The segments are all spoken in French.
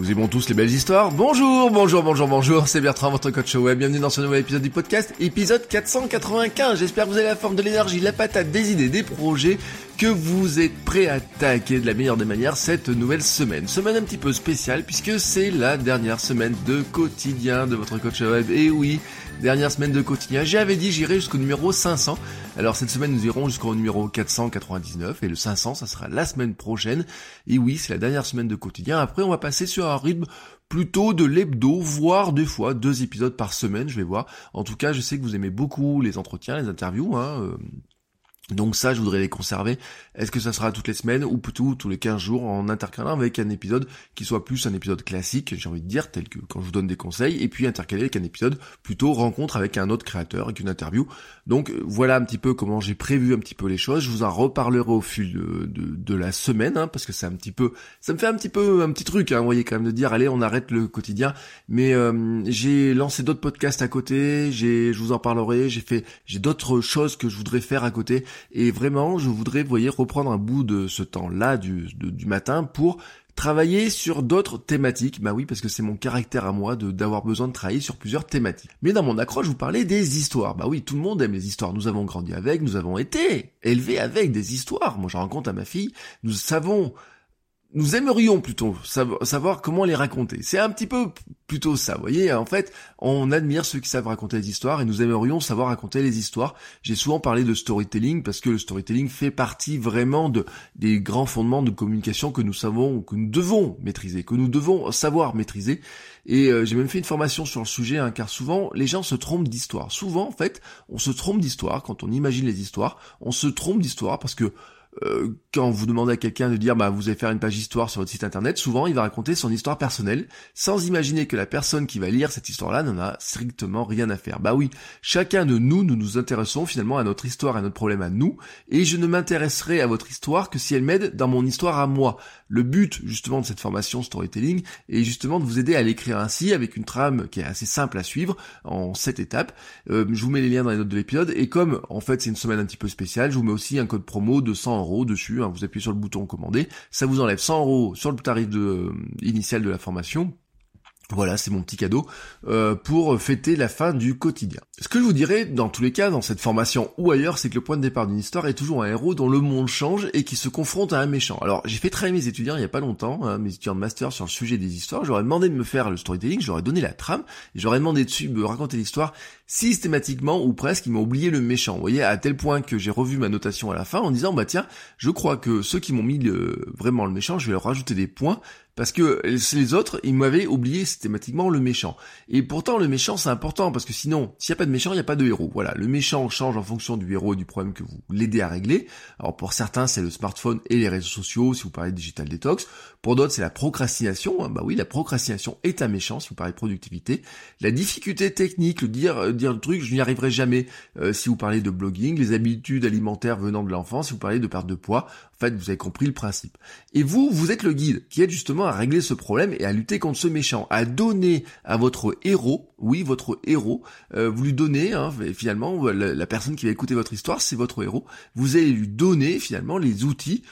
Nous aimons tous les belles histoires. Bonjour, bonjour, bonjour, bonjour, c'est Bertrand, votre coach web. Bienvenue dans ce nouvel épisode du podcast, épisode 495. J'espère que vous avez la forme de l'énergie, la patate, des idées, des projets, que vous êtes prêts à attaquer de la meilleure des manières cette nouvelle semaine. Semaine un petit peu spéciale puisque c'est la dernière semaine de quotidien de votre coach web. Et oui, dernière semaine de quotidien. J'avais dit j'irai jusqu'au numéro 500. Alors cette semaine nous irons jusqu'au numéro 499 et le 500 ça sera la semaine prochaine. Et oui, c'est la dernière semaine de quotidien. Après on va passer sur un rythme plutôt de l'hebdo, voire deux fois deux épisodes par semaine, je vais voir. En tout cas, je sais que vous aimez beaucoup les entretiens, les interviews. Hein, euh, donc ça, je voudrais les conserver. Est-ce que ça sera toutes les semaines ou plutôt tous les 15 jours en intercalant avec un épisode qui soit plus un épisode classique, j'ai envie de dire, tel que quand je vous donne des conseils, et puis intercaler avec un épisode plutôt rencontre avec un autre créateur, avec une interview. Donc voilà un petit peu comment j'ai prévu un petit peu les choses. Je vous en reparlerai au fil de, de, la semaine, hein, parce que c'est un petit peu, ça me fait un petit peu un petit truc, hein, vous voyez quand même de dire, allez, on arrête le quotidien. Mais euh, j'ai lancé d'autres podcasts à côté, j'ai, je vous en parlerai. J'ai fait, j'ai d'autres choses que je voudrais faire à côté. Et vraiment, je voudrais, vous voyez, reprendre un bout de ce temps-là du, matin pour travailler sur d'autres thématiques. Bah oui, parce que c'est mon caractère à moi d'avoir besoin de travailler sur plusieurs thématiques. Mais dans mon accroche, je vous parlais des histoires. Bah oui, tout le monde aime les histoires. Nous avons grandi avec, nous avons été élevés avec des histoires. Moi, je raconte à ma fille. Nous savons nous aimerions plutôt savoir comment les raconter. C'est un petit peu plutôt ça, vous voyez. En fait, on admire ceux qui savent raconter des histoires et nous aimerions savoir raconter les histoires. J'ai souvent parlé de storytelling parce que le storytelling fait partie vraiment de des grands fondements de communication que nous savons, que nous devons maîtriser, que nous devons savoir maîtriser. Et euh, j'ai même fait une formation sur le sujet, hein, car souvent les gens se trompent d'histoire. Souvent, en fait, on se trompe d'histoire quand on imagine les histoires. On se trompe d'histoire parce que euh, quand vous demandez à quelqu'un de dire bah vous allez faire une page histoire sur votre site internet, souvent il va raconter son histoire personnelle sans imaginer que la personne qui va lire cette histoire-là n'en a strictement rien à faire. Bah oui, chacun de nous, nous nous intéressons finalement à notre histoire, à notre problème à nous, et je ne m'intéresserai à votre histoire que si elle m'aide dans mon histoire à moi. Le but justement de cette formation storytelling est justement de vous aider à l'écrire ainsi avec une trame qui est assez simple à suivre en sept étapes. Euh, je vous mets les liens dans les notes de l'épisode et comme en fait c'est une semaine un petit peu spéciale, je vous mets aussi un code promo de 100 euros dessus. Hein. vous appuyez sur le bouton commander, ça vous enlève 100 euros sur le tarif de, euh, initial de la formation voilà, c'est mon petit cadeau euh, pour fêter la fin du quotidien. Ce que je vous dirais, dans tous les cas, dans cette formation ou ailleurs, c'est que le point de départ d'une histoire est toujours un héros dont le monde change et qui se confronte à un méchant. Alors, j'ai fait travailler mes étudiants il y a pas longtemps, hein, mes étudiants de master sur le sujet des histoires. J'aurais demandé de me faire le storytelling, j'aurais donné la trame, j'aurais demandé de me raconter l'histoire systématiquement ou presque. Ils m'ont oublié le méchant. Vous voyez, à tel point que j'ai revu ma notation à la fin en disant, bah tiens, je crois que ceux qui m'ont mis vraiment le méchant, je vais leur rajouter des points parce que les autres, ils m'avaient oublié systématiquement le méchant. Et pourtant, le méchant, c'est important, parce que sinon, s'il n'y a pas de méchant, il n'y a pas de héros. Voilà, le méchant change en fonction du héros et du problème que vous l'aidez à régler. Alors pour certains, c'est le smartphone et les réseaux sociaux, si vous parlez de digital detox. Pour d'autres, c'est la procrastination. Bah oui, la procrastination est un méchant, si vous parlez de productivité. La difficulté technique, le dire, euh, dire le truc, je n'y arriverai jamais, euh, si vous parlez de blogging. Les habitudes alimentaires venant de l'enfance, si vous parlez de perte de poids. En fait, vous avez compris le principe. Et vous, vous êtes le guide qui aide justement à régler ce problème et à lutter contre ce méchant, à donner à votre héros, oui, votre héros, euh, vous lui donnez, hein, finalement, la, personne qui va écouter votre histoire, c'est votre héros, vous allez lui donner finalement les outils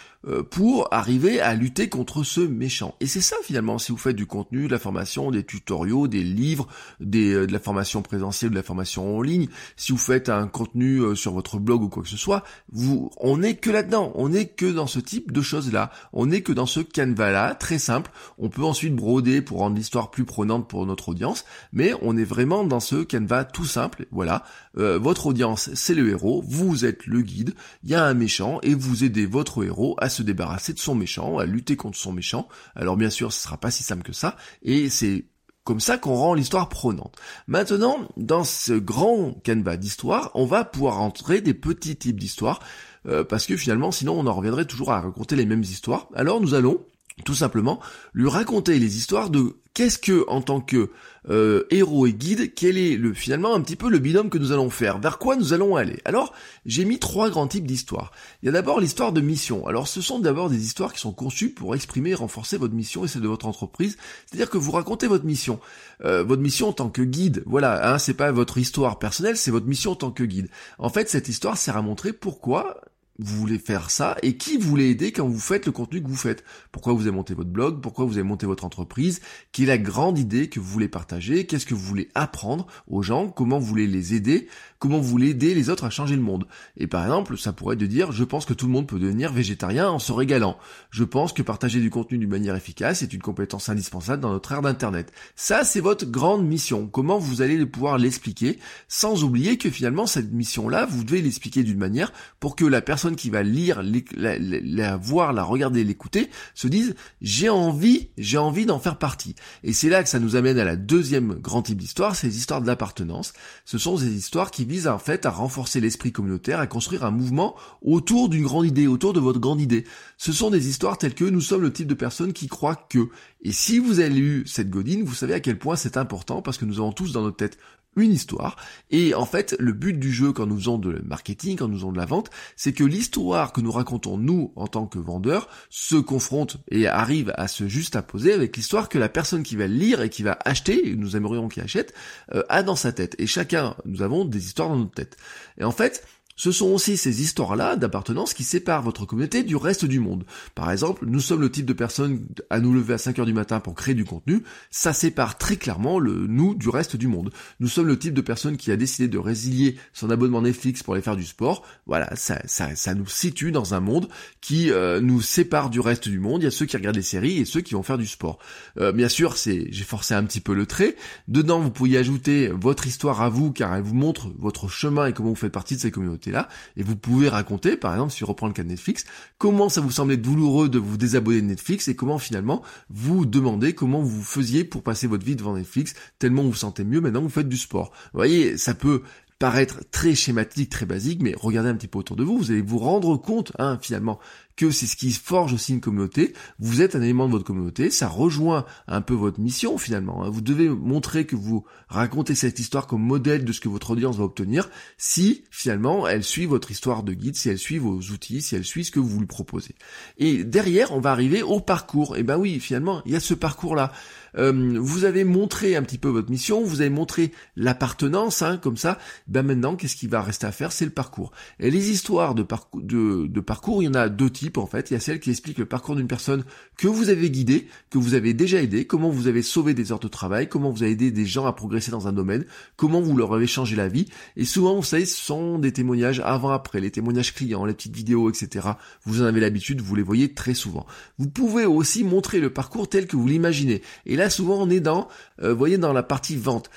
pour arriver à lutter contre ce méchant. Et c'est ça finalement, si vous faites du contenu, de la formation, des tutoriaux, des livres, des, euh, de la formation présentielle, de la formation en ligne, si vous faites un contenu sur votre blog ou quoi que ce soit, vous, on n'est que là-dedans, on n'est que dans ce type de choses-là, on n'est que dans ce canevas-là, très simple, on peut ensuite broder pour rendre l'histoire plus prenante pour notre audience, mais on est vraiment dans ce canevas tout simple. Voilà, euh, votre audience c'est le héros, vous êtes le guide, il y a un méchant et vous aidez votre héros à se débarrasser de son méchant, à lutter contre son méchant. Alors bien sûr, ce sera pas si simple que ça, et c'est comme ça qu'on rend l'histoire prenante. Maintenant, dans ce grand canevas d'histoire, on va pouvoir entrer des petits types d'histoires, euh, parce que finalement, sinon on en reviendrait toujours à raconter les mêmes histoires. Alors nous allons tout simplement lui raconter les histoires de qu'est-ce que en tant que euh, héros et guide, quel est le finalement un petit peu le binôme que nous allons faire, vers quoi nous allons aller. Alors j'ai mis trois grands types d'histoires. Il y a d'abord l'histoire de mission. Alors ce sont d'abord des histoires qui sont conçues pour exprimer et renforcer votre mission et celle de votre entreprise. C'est-à-dire que vous racontez votre mission, euh, votre mission en tant que guide. Voilà, hein, c'est pas votre histoire personnelle, c'est votre mission en tant que guide. En fait, cette histoire sert à montrer pourquoi vous voulez faire ça et qui vous voulez aider quand vous faites le contenu que vous faites. Pourquoi vous avez monté votre blog, pourquoi vous avez monté votre entreprise, quelle est la grande idée que vous voulez partager, qu'est-ce que vous voulez apprendre aux gens, comment vous voulez les aider, comment vous voulez les autres à changer le monde. Et par exemple, ça pourrait être de dire, je pense que tout le monde peut devenir végétarien en se régalant. Je pense que partager du contenu d'une manière efficace est une compétence indispensable dans notre ère d'internet. Ça, c'est votre grande mission. Comment vous allez pouvoir l'expliquer sans oublier que finalement, cette mission-là, vous devez l'expliquer d'une manière pour que la personne qui va lire, la, voir, la regarder, l'écouter, se dise j'ai envie, j'ai envie d'en faire partie. Et c'est là que ça nous amène à la deuxième grand type d'histoire, c'est les histoires de l'appartenance. Ce sont des histoires qui visent en fait à renforcer l'esprit communautaire, à construire un mouvement autour d'une grande idée, autour de votre grande idée. Ce sont des histoires telles que nous sommes le type de personnes qui croient que. Et si vous avez lu cette godine, vous savez à quel point c'est important parce que nous avons tous dans notre tête une histoire. Et en fait, le but du jeu quand nous faisons de marketing, quand nous faisons de la vente, c'est que l'histoire que nous racontons nous en tant que vendeurs se confronte et arrive à se juxtaposer avec l'histoire que la personne qui va lire et qui va acheter, et nous aimerions qu'il achète, euh, a dans sa tête. Et chacun, nous avons des histoires dans notre tête. Et en fait, ce sont aussi ces histoires-là d'appartenance qui séparent votre communauté du reste du monde. Par exemple, nous sommes le type de personnes à nous lever à 5 heures du matin pour créer du contenu. Ça sépare très clairement le nous du reste du monde. Nous sommes le type de personne qui a décidé de résilier son abonnement Netflix pour aller faire du sport. Voilà, ça, ça, ça nous situe dans un monde qui euh, nous sépare du reste du monde. Il y a ceux qui regardent les séries et ceux qui vont faire du sport. Euh, bien sûr, c'est, j'ai forcé un petit peu le trait. Dedans, vous pouvez ajouter votre histoire à vous, car elle vous montre votre chemin et comment vous faites partie de ces communautés là et vous pouvez raconter, par exemple, si je reprends le cas de Netflix, comment ça vous semblait douloureux de vous désabonner de Netflix et comment finalement vous demandez comment vous faisiez pour passer votre vie devant Netflix, tellement vous vous sentez mieux maintenant vous faites du sport. Vous voyez, ça peut paraître très schématique, très basique, mais regardez un petit peu autour de vous, vous allez vous rendre compte, hein, finalement, que c'est ce qui forge aussi une communauté. Vous êtes un élément de votre communauté, ça rejoint un peu votre mission finalement. Hein. Vous devez montrer que vous racontez cette histoire comme modèle de ce que votre audience va obtenir si finalement elle suit votre histoire de guide, si elle suit vos outils, si elle suit ce que vous lui proposez. Et derrière, on va arriver au parcours. Et ben oui, finalement, il y a ce parcours-là. Euh, vous avez montré un petit peu votre mission, vous avez montré l'appartenance, hein, comme ça. Ben maintenant, qu'est-ce qui va rester à faire? C'est le parcours. Et les histoires de, parcours, de, de parcours, il y en a deux types en fait. Il y a celle qui explique le parcours d'une personne que vous avez guidée, que vous avez déjà aidé, comment vous avez sauvé des heures de travail, comment vous avez aidé des gens à progresser dans un domaine, comment vous leur avez changé la vie. Et souvent, vous savez, ce sont des témoignages avant-après, les témoignages clients, les petites vidéos, etc. Vous en avez l'habitude, vous les voyez très souvent. Vous pouvez aussi montrer le parcours tel que vous l'imaginez. Et là, souvent, on est dans, euh, voyez, dans la partie vente.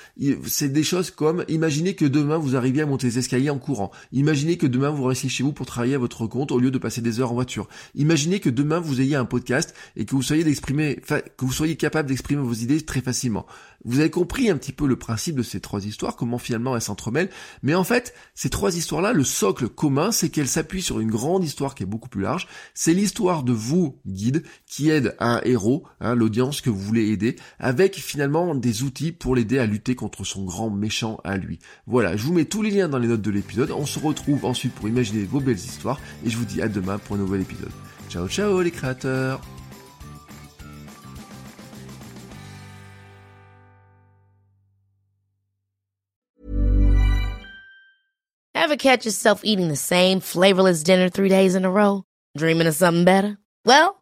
C'est des choses comme, imaginez que demain, vous arriviez à monter les escaliers en courant. Imaginez que demain, vous restiez chez vous pour travailler à votre compte au lieu de passer des heures en voiture. Imaginez que demain vous ayez un podcast et que vous soyez d'exprimer, que vous soyez capable d'exprimer vos idées très facilement. Vous avez compris un petit peu le principe de ces trois histoires, comment finalement elles s'entremêlent. Mais en fait, ces trois histoires-là, le socle commun, c'est qu'elles s'appuient sur une grande histoire qui est beaucoup plus large. C'est l'histoire de vous, guide, qui aide un héros, hein, l'audience que vous voulez aider, avec finalement des outils pour l'aider à lutter contre son grand méchant à lui. Voilà, je vous mets tous les liens dans les notes de l'épisode. On se retrouve ensuite pour imaginer vos belles histoires. Et je vous dis à demain pour un nouvel épisode. Ciao ciao les créateurs Ever catch yourself eating the same flavorless dinner three days in a row? Dreaming of something better? Well,